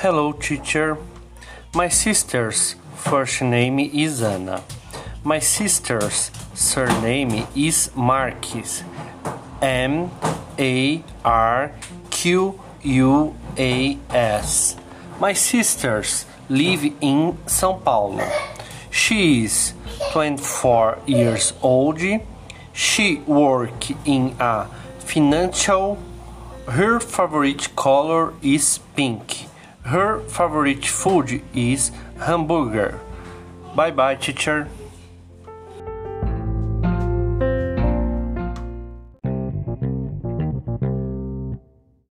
Hello, teacher. My sister's first name is Anna. My sister's surname is Marques. M A R Q U A S. My sisters live in São Paulo. She is 24 years old. She works in a financial. Her favorite color is pink. Her favorite food is hamburger. Bye bye, teacher.